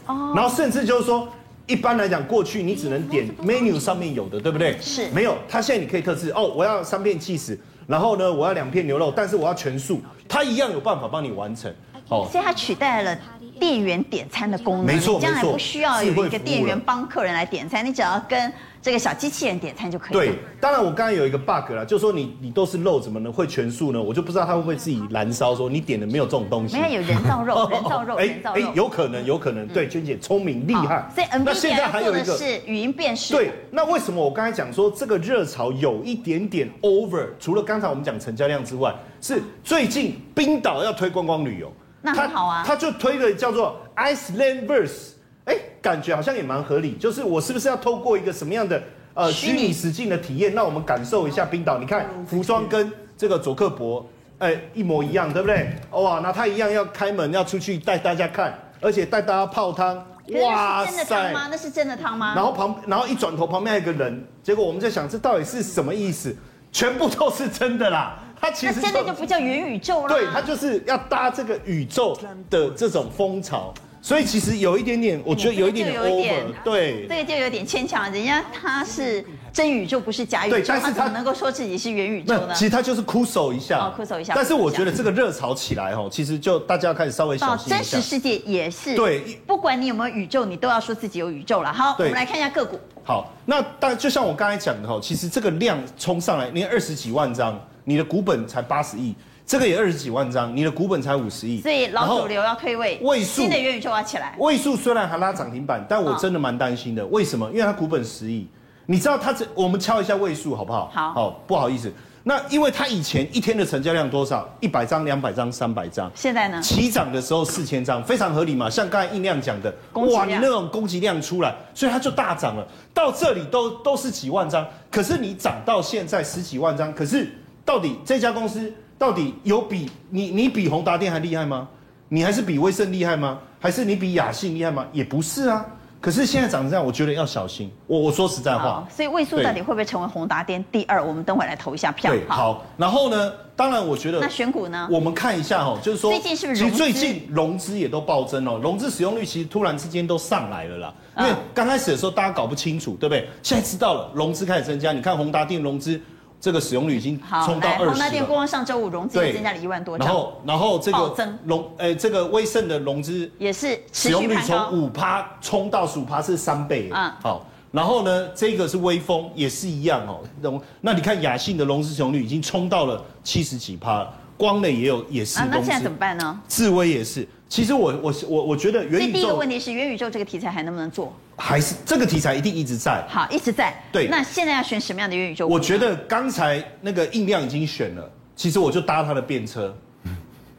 哦。然后甚至就是说。一般来讲，过去你只能点 menu 上面有的，对不对？是。没有，它现在你可以特制哦，我要三片起司，然后呢，我要两片牛肉，但是我要全素，它一样有办法帮你完成。哦，所以它取代了店员点餐的功能，没错，将来不需要有一个店员帮客人来点餐，你只要跟。这个小机器人点餐就可以。对，当然我刚才有一个 bug 了，就是说你你都是肉，怎么能会全素呢？我就不知道它会不会自己燃烧，说你点的没有这种东西。没有，有人造肉，[LAUGHS] 人造肉，人造肉。哎，有可能，有可能。对，娟姐聪明厉害。所以 NVIDIA 做的是语音辨识。对，那为什么我刚才讲说这个热潮有一点点 over？除了刚才我们讲成交量之外，是最近冰岛要推观光旅游，那很好啊。他就推了叫做 Icelandverse。哎，感觉好像也蛮合理，就是我是不是要透过一个什么样的呃虚拟实境的体验，让我们感受一下冰岛？你看服装跟这个佐克伯，哎，一模一样，对不对？哇，那他一样要开门要出去带大家看，而且带大家泡汤。哇塞，真的汤吗？那是真的汤吗？然后旁，然后一转头旁边还有一个人，结果我们在想这到底是什么意思？全部都是真的啦。它其实真的就不叫元宇宙了。对，它就是要搭这个宇宙的这种风潮。所以其实有一点点，我觉得有一点点 over，对，这个就有点牵强。人家他是真宇宙，不是假宇宙，对但是他怎么能够说自己是元宇宙呢？其实他就是哭手一下，哦，哭手一下。但是我觉得这个热潮起来哦，其实就大家要开始稍微小心一下。真实世界也是，对，不管你有没有宇宙，你都要说自己有宇宙了。好，我们来看一下个股。好，那但就像我刚才讲的哈，其实这个量冲上来，你二十几万张，你的股本才八十亿。这个也二十几万张，你的股本才五十亿，所以老主流要退位，位数新的元宇宙要起来。位数虽然还拉涨停板，但我真的蛮担心的。为什么？因为它股本十亿，你知道它这，我们敲一下位数好不好？好，好，不好意思，那因为它以前一天的成交量多少？一百张、两百张、三百张。现在呢？起涨的时候四千张，非常合理嘛。像刚才印亮讲的，哇，你那种供给量出来，所以它就大涨了。到这里都都是几万张，可是你涨到现在十几万张，可是到底这家公司？到底有比你你比宏达电还厉害吗？你还是比威盛厉害吗？还是你比亚信厉害吗？也不是啊。可是现在长这样，我觉得要小心。我我说实在话，所以位数到底会不会成为宏达电第二？我们等会来投一下票。对，好。然后呢，当然我觉得那选股呢，我们看一下哈，就是说最近是不是？其实最近融资也都暴增了，融资使用率其实突然之间都上来了啦。因为刚开始的时候大家搞不清楚，对不对？现在知道了，融资开始增加。你看宏达电融资。这个使用率已经冲到二十了。宏达电光上周五融资也增加了一万多张。然后，然后这个融，诶，这个威盛的融资也是使用率从五趴冲到十五趴，是三倍。嗯，好。然后呢，这个是威风，也是一样哦。融，那你看雅信的融资使用率已经冲到了七十几趴了。光磊也有，也是。啊，那现在怎么办呢？智威也是。其实我我我我觉得元宇宙。第一个问题是元宇宙这个题材还能不能做？还是这个题材一定一直在。好，一直在。对。那现在要选什么样的元宇宙？我觉得刚才那个印量已经选了，其实我就搭他的便车。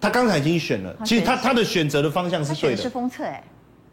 他刚才已经选了，其实他他的选择的方向是对的。是封测哎。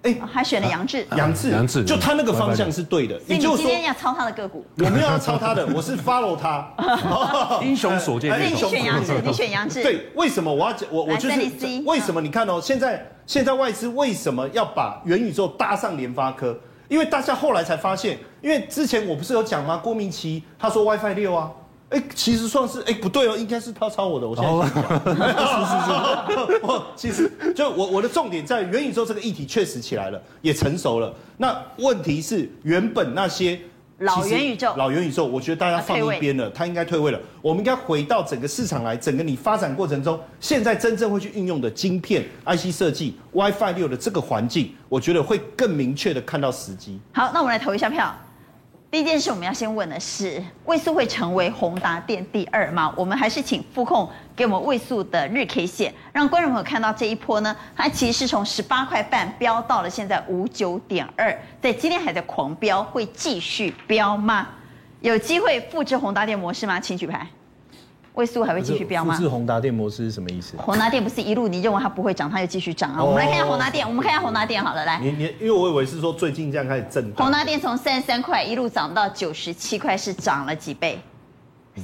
哎，还选了杨志，杨志，杨志，就他那个方向是对的。所以你今天要抄他的个股？我没有要抄他的，我是 follow 他。[LAUGHS] 英雄所见略同。你选杨志，你选杨志。对，为什么我要讲？我我就是为什么？你看哦，现在现在外资为什么要把元宇宙搭上联发科？因为大家后来才发现，因为之前我不是有讲吗？郭明奇他说 WiFi 六啊。哎，其实算是哎不对哦，应该是他抄我的。我现在讲，是是是，我其实就我我的重点在元宇宙这个议题确实起来了，也成熟了。那问题是原本那些老元宇宙，老元宇宙，我觉得大家放一边了，他应该退位了。我们应该回到整个市场来，整个你发展过程中，现在真正会去运用的晶片、IC 设计、WiFi 六的这个环境，我觉得会更明确的看到时机。好，那我们来投一下票。第一件事，我们要先问的是，位数会成为宏达电第二吗？我们还是请副控给我们位数的日 K 线，让观众朋友看到这一波呢，它其实是从十八块半飙到了现在五九点二，在今天还在狂飙，会继续飙吗？有机会复制宏达电模式吗？请举牌。位数还会继续飙吗？复制宏达电模式是什么意思？宏达电不是一路你认为它不会涨，它就继续涨啊？我们来看一下宏达电，我们看一下宏达电好了，来。你你，因为我以为是说最近这样开始震荡。宏达电从三十三块一路涨到九十七块，是涨了几倍？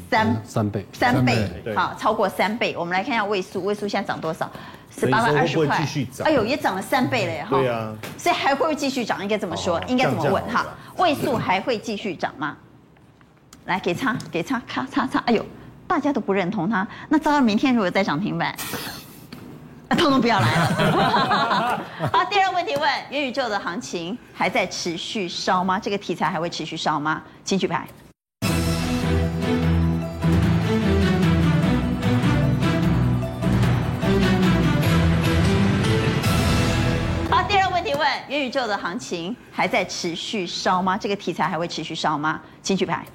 三三倍，三倍，好，超过三倍。我们来看一下位数，位数现在涨多少？十八块二十块。哎呦，也涨了三倍了耶！哈。对啊。所以还会不会继续涨？应该怎么说？应该怎么问？哈，位数还会继续涨吗？来，给叉，给叉，咔叉叉。哎呦。大家都不认同它，那糟了，明天如果再涨停板，[LAUGHS] 那通通不要来了。[LAUGHS] 好，第二个问题问：元宇宙的行情还在持续烧吗？这个题材还会持续烧吗？请举牌。好，第二个问题问：元宇宙的行情还在持续烧吗？这个题材还会持续烧吗？请举牌。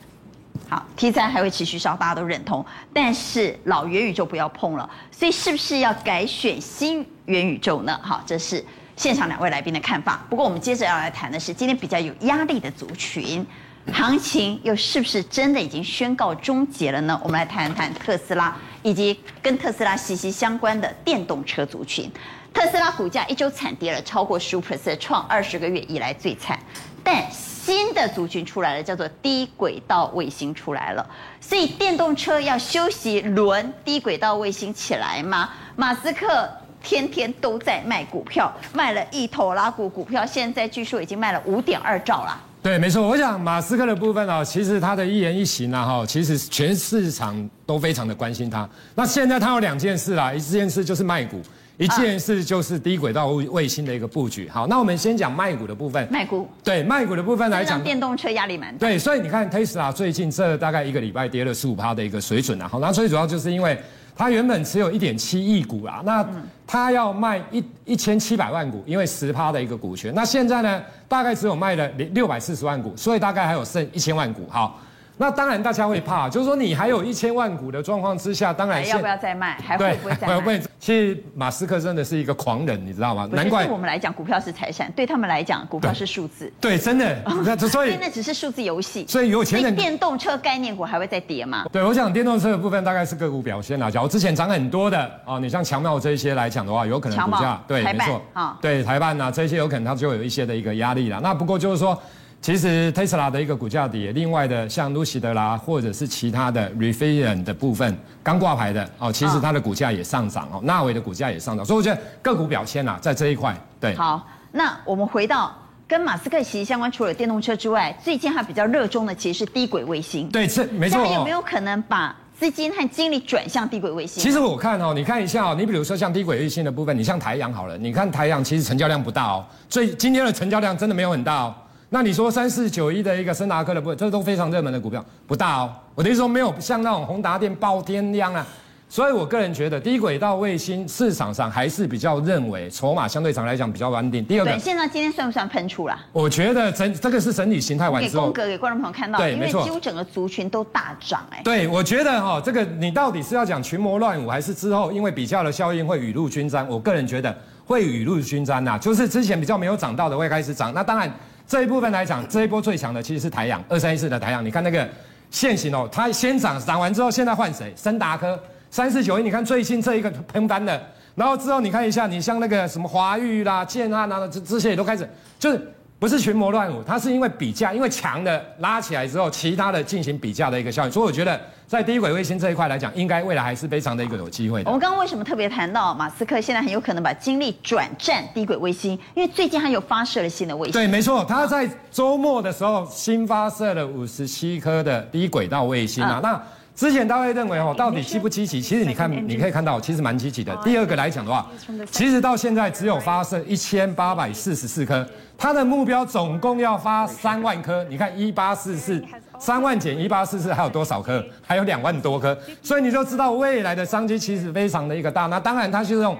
好，题材还会持续烧，大家都认同，但是老元宇宙不要碰了，所以是不是要改选新元宇宙呢？好，这是现场两位来宾的看法。不过我们接着要来谈的是，今天比较有压力的族群，行情又是不是真的已经宣告终结了呢？我们来谈一谈特斯拉以及跟特斯拉息息相关的电动车族群。特斯拉股价一周惨跌了超过十五 percent，创二十个月以来最惨，但。新的族群出来了，叫做低轨道卫星出来了，所以电动车要休息轮低轨道卫星起来吗？马斯克天天都在卖股票，卖了一头拉股股票，现在据说已经卖了五点二兆了。对，没错，我想马斯克的部分啊，其实他的一言一行啊，哈，其实全市场都非常的关心他。那现在他有两件事啦，一件事就是卖股。一件事就是低轨道卫星的一个布局。好，那我们先讲卖股的部分。卖股。对，卖股的部分来讲，电动车压力蛮大。对，所以你看特斯拉最近这大概一个礼拜跌了十五趴的一个水准啊。好，那最主要就是因为它原本持有一点七亿股啊，那它要卖一一千七百万股，因为十趴的一个股权。那现在呢，大概只有卖了六百四十万股，所以大概还有剩一千万股。好。那当然，大家会怕，就是说你还有一千万股的状况之下，当然要不要再卖，还会不会再卖？其实马斯克真的是一个狂人，你知道吗？难怪对我们来讲，股票是财产，对他们来讲，股票是数字。对，真的。那所以那只是数字游戏。所以有钱人电动车概念股还会再跌吗？对，我想电动车的部分大概是个股表现啦。假如之前涨很多的啊，你像强茂这些来讲的话，有可能股价对，没错啊，对台半呐这些有可能它就有一些的一个压力了。那不过就是说。其实特斯拉的一个股价跌，另外的像路西德拉或者是其他的 Rivian 的部分刚挂牌的哦，其实它的股价也上涨哦，纳维的股价也上涨，所以我觉得个股表现啊，在这一块对。好，那我们回到跟马斯克息息相关，除了电动车之外，最近还比较热衷的其实是低轨卫星。对，这没错。他有没有可能把资金和精力转向低轨卫星？其实我看哦，你看一下哦，你比如说像低轨卫星的部分，你像台阳好了，你看台阳其实成交量不大哦，所以今天的成交量真的没有很大哦。那你说三四九一的一个森达科的部分，这都非常热门的股票，不大哦。我的意思说没有像那种宏达电爆天量啊，所以我个人觉得低轨道卫星市场上还是比较认为筹码相对上来讲比较稳定。第二个，对，现在今天算不算喷出了？我觉得整这个是整体形态完之后，给宫格给观众朋友看到，对，没错，几乎整个族群都大涨哎。对，我觉得哈，这个你到底是要讲群魔乱舞，还是之后因为比较的效应会雨露均沾？我个人觉得会雨露均沾呐，就是之前比较没有涨到的会开始涨，那当然。这一部分来讲，这一波最强的其实是台阳二三一四的台阳。你看那个线型哦，它先涨涨完之后，现在换谁？森达科三四九一。你看最近这一个喷单的，然后之后你看一下，你像那个什么华玉啦、建汉啊，这这些也都开始就是。不是群魔乱舞，它是因为比价，因为强的拉起来之后，其他的进行比价的一个效应。所以我觉得在低轨卫星这一块来讲，应该未来还是非常的一个有机会的。我们刚刚为什么特别谈到马斯克现在很有可能把精力转战低轨卫星？因为最近他又发射了新的卫星。对，没错，他在周末的时候新发射了五十七颗的低轨道卫星啊。那之前大家会认为哦，到底积不积极？其实你看，你可以看到，其实蛮积极的。第二个来讲的话，其实到现在只有发射一千八百四十四颗，它的目标总共要发三万颗。你看一八四四，三万减一八四四还有多少颗？还有两万多颗。所以你就知道未来的商机其实非常的一个大。那当然，它就是用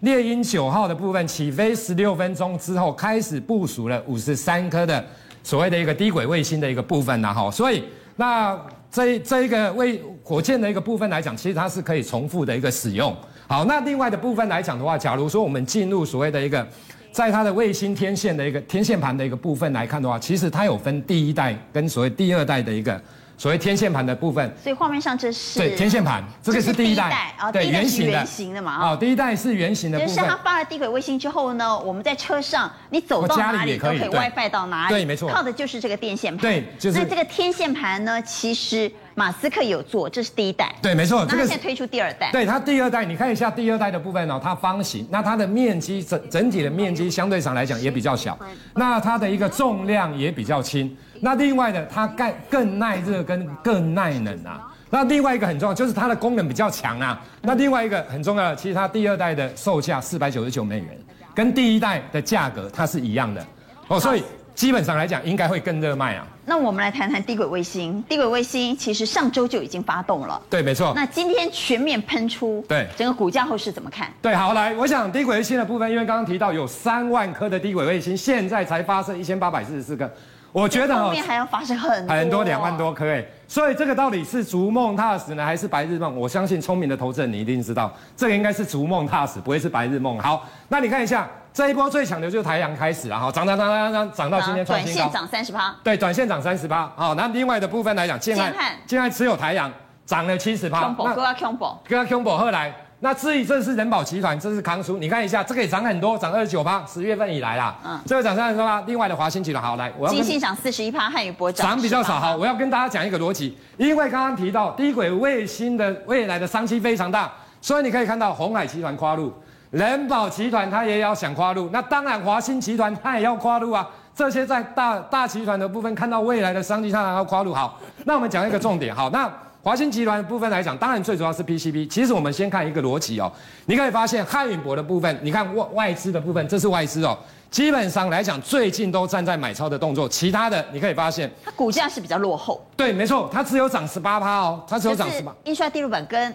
猎鹰九号的部分起飞十六分钟之后开始部署了五十三颗的所谓的一个低轨卫星的一个部分呐，哈。所以那。这这一个为火箭的一个部分来讲，其实它是可以重复的一个使用。好，那另外的部分来讲的话，假如说我们进入所谓的一个，在它的卫星天线的一个天线盘的一个部分来看的话，其实它有分第一代跟所谓第二代的一个所谓天线盘的部分。所以画面上这是对天线盘，这个是第一代啊，对，圆形的，圆形的嘛啊。哦，第一代是圆形的部分。就是它发了低轨卫星之后呢，我们在车上，你走到哪里都可以 WiFi 到哪里。对，没错。靠的就是这个电线盘。对，就是。那这个天线盘呢，其实。马斯克有做，这是第一代。对，没错，这个现在推出第二代。对，它第二代，你看一下第二代的部分哦，它方形，那它的面积整整体的面积相对上来讲也比较小，那它的一个重量也比较轻。那另外的，它更更耐热跟更耐冷啊。那另外一个很重要，就是它的功能比较强啊。那另外一个很重要的，其实它第二代的售价四百九十九美元，跟第一代的价格它是一样的哦，所以基本上来讲应该会更热卖啊。那我们来谈谈低轨卫星。低轨卫星其实上周就已经发动了，对，没错。那今天全面喷出，对，整个股价后市怎么看？对，好，来，我想低轨卫星的部分，因为刚刚提到有三万颗的低轨卫星，现在才发射一千八百四十四颗，我觉得后面还要发射很多很多两万多颗哎，所以这个到底是逐梦踏实呢，还是白日梦？我相信聪明的投资人你一定知道，这个应该是逐梦踏实，不会是白日梦。好，那你看一下。这一波最强的就是台阳开始了哈，涨涨涨涨涨涨到今天创新高，短线涨三十趴，对，短线涨三十趴。好，那另外的部分来讲，建汉建汉持有台阳涨了七十趴，哥啊 combo，哥啊 combo 后来，那至于这是人保集团，这是康舒，你看一下，这个也涨很多，涨二十九趴，十月份以来啦，嗯，这个涨三十趴。另外的华新集团，好来，我要金信涨四十一趴，汉语博涨比较少，好，我要跟大家讲一个逻辑，因为刚刚提到低轨卫星的未来的商机非常大，所以你可以看到鸿海集团跨入。仁宝集团它也要想跨入，那当然华新集团它也要跨入啊。这些在大大集团的部分看到未来的商机，它还要跨入。好，那我们讲一个重点。好，那华新集团的部分来讲，当然最主要是 PCB。其实我们先看一个逻辑哦，你可以发现汉宇博的部分，你看外外资的部分，这是外资哦。基本上来讲，最近都站在买超的动作，其他的你可以发现，它股价是比较落后。对，没错，它只有涨十八趴哦，它只有涨十八。印刷电路板跟。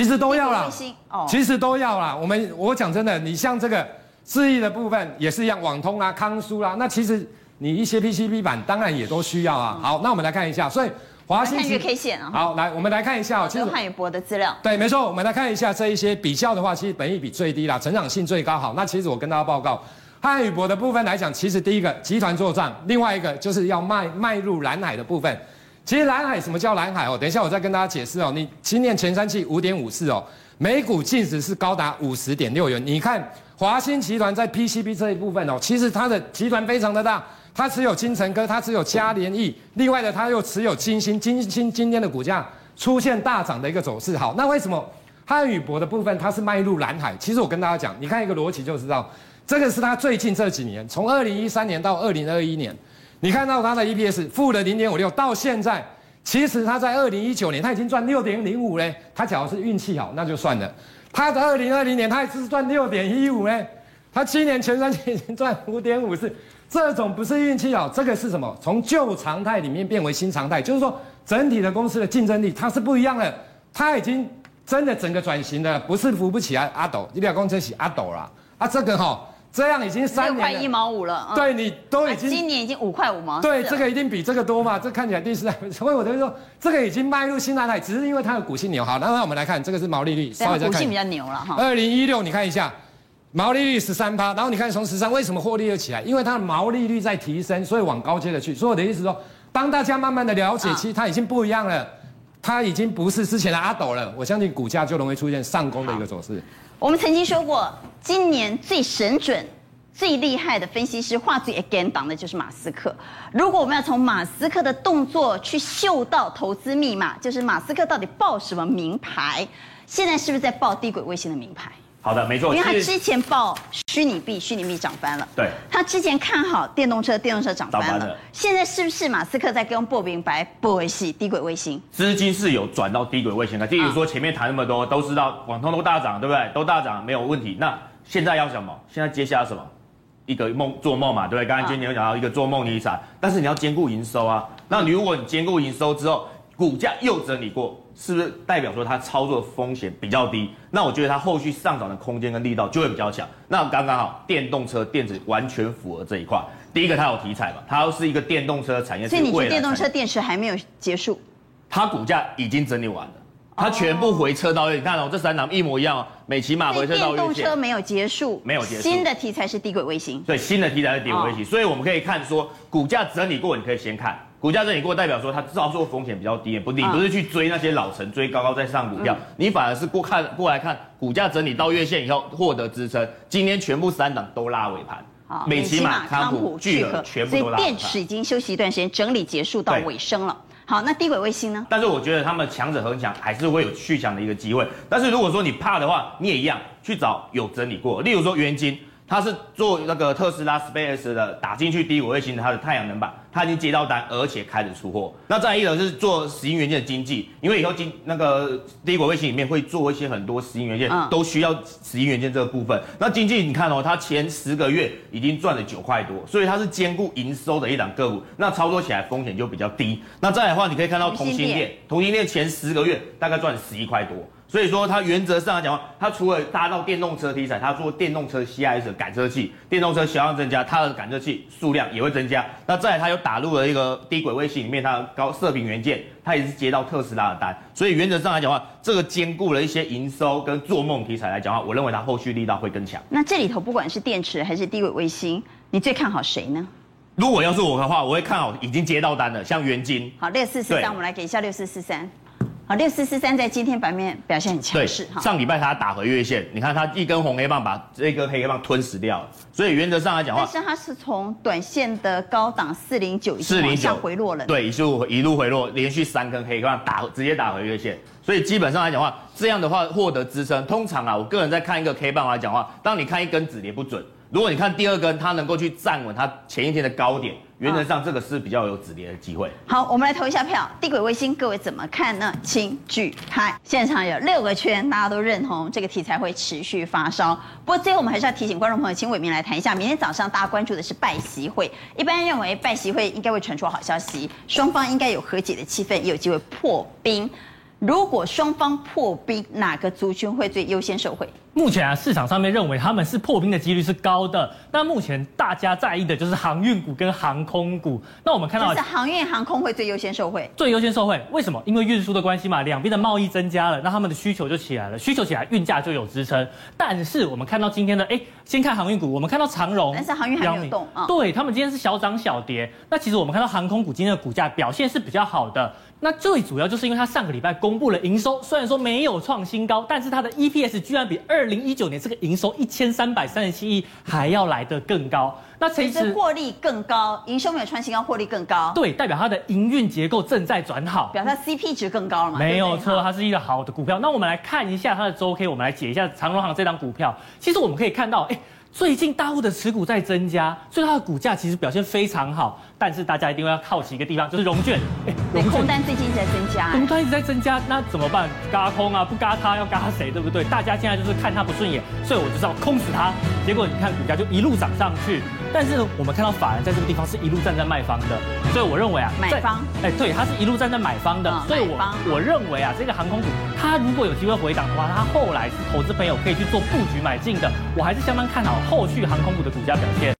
其实都要啦，其实都要啦。我们我讲真的，你像这个智易的部分也是一样，网通啊、康舒啦，那其实你一些 PCB 板当然也都需要啊。好，那我们来看一下，所以华新看 K 线啊。好，来我们来看一下，其实汉宇博的资料。对，没错，我们来看一下这一些比较的话，其实本益比最低啦，成长性最高。好，那其实我跟大家报告，汉宇博的部分来讲，其实第一个集团作帐，另外一个就是要迈迈入蓝海的部分。其实蓝海什么叫蓝海哦？等一下我再跟大家解释哦。你今年前三季五点五四哦。每股净值是高达五十点六元。你看华新集团在 PCB 这一部分哦，其实它的集团非常的大，它持有金城科，它持有嘉联益，另外的它又持有金星。金星今天的股价出现大涨的一个走势。好，那为什么汉宇博的部分它是迈入蓝海？其实我跟大家讲，你看一个逻辑就知道，这个是它最近这几年，从二零一三年到二零二一年，你看到它的 EPS 负了零点五六，到现在。其实他在二零一九年他已经赚六点零五嘞，他假如是运气好那就算了。他在二零二零年他也是赚六点一五嘞，他今年前三年已经赚五点五四，这种不是运气好，这个是什么？从旧常态里面变为新常态，就是说整体的公司的竞争力它是不一样的，它已经真的整个转型了，不是扶不起来阿斗，你俩公车洗阿斗啦啊，这个哈。这样已经三年六块一毛五了，对你都已经、啊、今年已经五块五毛。对，这个一定比这个多嘛？这看起来第四代，[LAUGHS] 所以我就说这个已经迈入新蓝海，只是因为它的股性牛。好，那那我们来看，这个是毛利率，稍微再看。股性比较牛了哈。二零一六你看一下，毛利率十三趴，然后你看从十三为什么获利又起来？因为它的毛利率在提升，所以往高阶的去。所以我的意思说，当大家慢慢的了解，其实它已经不一样了，它已经不是之前的阿斗了。我相信股价就容易出现上攻的一个走势。我们曾经说过，今年最神准。最厉害的分析师画最 again 挡的就是马斯克。如果我们要从马斯克的动作去嗅到投资密码，就是马斯克到底报什么名牌？现在是不是在报低轨卫星的名牌？好的，没错。因为他之前报虚拟币，虚拟币涨翻了。对。他之前看好电动车，电动车涨翻了。现在是不是马斯克在跟报名牌？报的是低轨卫星？资金是有转到低轨卫星的。例如说前面谈那么多，都知道网通都大涨，对不对？都大涨，没有问题。那现在要什么？现在接下来什么？一个梦做梦嘛，对不对？刚才今天有讲到一个做梦理财，但是你要兼顾营收啊。那你如果你兼顾营收之后，股价又整理过，是不是代表说它操作的风险比较低？那我觉得它后续上涨的空间跟力道就会比较强。那刚刚好，电动车电子完全符合这一块。第一个它有题材嘛，它又是一个电动车产业，所以你觉得电动车电池还没有结束？它股价已经整理完了。它全部回撤到，你看哦，这三档一模一样哦，美琪玛回撤到月线。电动车没有结束，没有结束。新的题材是低轨卫星。对，新的题材是低轨卫星，所以我们可以看说，股价整理过，你可以先看。股价整理过，代表说它操作风险比较低，不，你不是去追那些老成追高高在上股票，嗯、你反而是过看过来看股价整理到月线以后获得支撑，今天全部三档都拉尾盘。美琪玛、康普、聚合全部都拉。所以电池已经休息一段时间，整理结束到尾声了。好，那低轨卫星呢？但是我觉得他们强者恒强，还是会有续强的一个机会。但是如果说你怕的话，你也一样去找有整理过，例如说元晶。他是做那个特斯拉 Space 的打进去低轨卫星的，它的太阳能板，他已经接到单，而且开始出货。那再一个是做石英元件的经济，因为以后经那个低轨卫星里面会做一些很多石英元件，都需要石英元件这个部分。那经济你看哦，它前十个月已经赚了九块多，所以它是兼顾营收的一档个股，那操作起来风险就比较低。那再来的话，你可以看到同欣电，同欣电前十个月大概赚十一块多。所以说，它原则上来讲话，它除了搭到电动车题材，它做电动车 CIS 的感测器，电动车销量增加，它的感测器数量也会增加。那再来，它又打入了一个低轨卫星里面，它的高射频元件，它也是接到特斯拉的单。所以原则上来讲话，这个兼顾了一些营收跟做梦题材来讲话，我认为它后续力道会更强。那这里头不管是电池还是低轨卫星，你最看好谁呢？如果要是我的话，我会看好已经接到单的，像元晶。好，六四四三，我们来给一下六四四三。好，六四四三在今天盘面表现很强势哈。上礼拜它打回月线，你看它一根红黑棒把这根黑黑棒吞噬掉了，所以原则上来讲话，但是它是从短线的高档四零九四零九回落了，对，一路一路回落，连续三根黑棒打直接打回月线，所以基本上来讲的话，这样的话获得支撑。通常啊，我个人在看一个 K 棒来讲的话，当你看一根止跌不准。如果你看第二根，它能够去站稳它前一天的高点，原则上这个是比较有止跌的机会。好，我们来投一下票，地轨卫星，各位怎么看呢？请举牌。现场有六个圈，大家都认同这个题材会持续发烧。不过最后我们还是要提醒观众朋友，请伟明来谈一下，明天早上大家关注的是拜习会。一般认为拜习会应该会传出好消息，双方应该有和解的气氛，也有机会破冰。如果双方破冰，哪个族群会最优先受惠？目前啊，市场上面认为他们是破冰的几率是高的。那目前大家在意的就是航运股跟航空股。那我们看到是航运航空会最优先受惠，最优先受惠。为什么？因为运输的关系嘛，两边的贸易增加了，那他们的需求就起来了，需求起来，运价就有支撑。但是我们看到今天的，哎，先看航运股，我们看到长荣，但是航运还没有动啊。对，他们今天是小涨小跌。那其实我们看到航空股今天的股价表现是比较好的。那最主要就是因为它上个礼拜公布了营收，虽然说没有创新高，但是它的 EPS 居然比二零一九年这个营收一千三百三十七亿还要来得更高。那其实获利更高，营收没有创新高，获利更高。对，代表它的营运结构正在转好，表示它 CP 值更高了嘛？没有错，它是一个好的股票。那我们来看一下它的周 K，我们来解一下长荣行这张股票。其实我们可以看到，哎。最近大户的持股在增加，所以它的股价其实表现非常好。但是大家一定要好奇一个地方，就是融券，哎，融空单最近一直在增加，空单一直在增加，那怎么办？嘎空啊，不嘎它要嘎谁，对不对？大家现在就是看它不顺眼，所以我就是要空死它。结果你看股价就一路涨上去。但是呢，我们看到法人在这个地方是一路站在卖方的，所以我认为啊，买方，哎，对，他是一路站在买方的，所以我我认为啊，这个航空股它如果有机会回档的话，它后来是投资朋友可以去做布局买进的，我还是相当看好后续航空股的股价表现。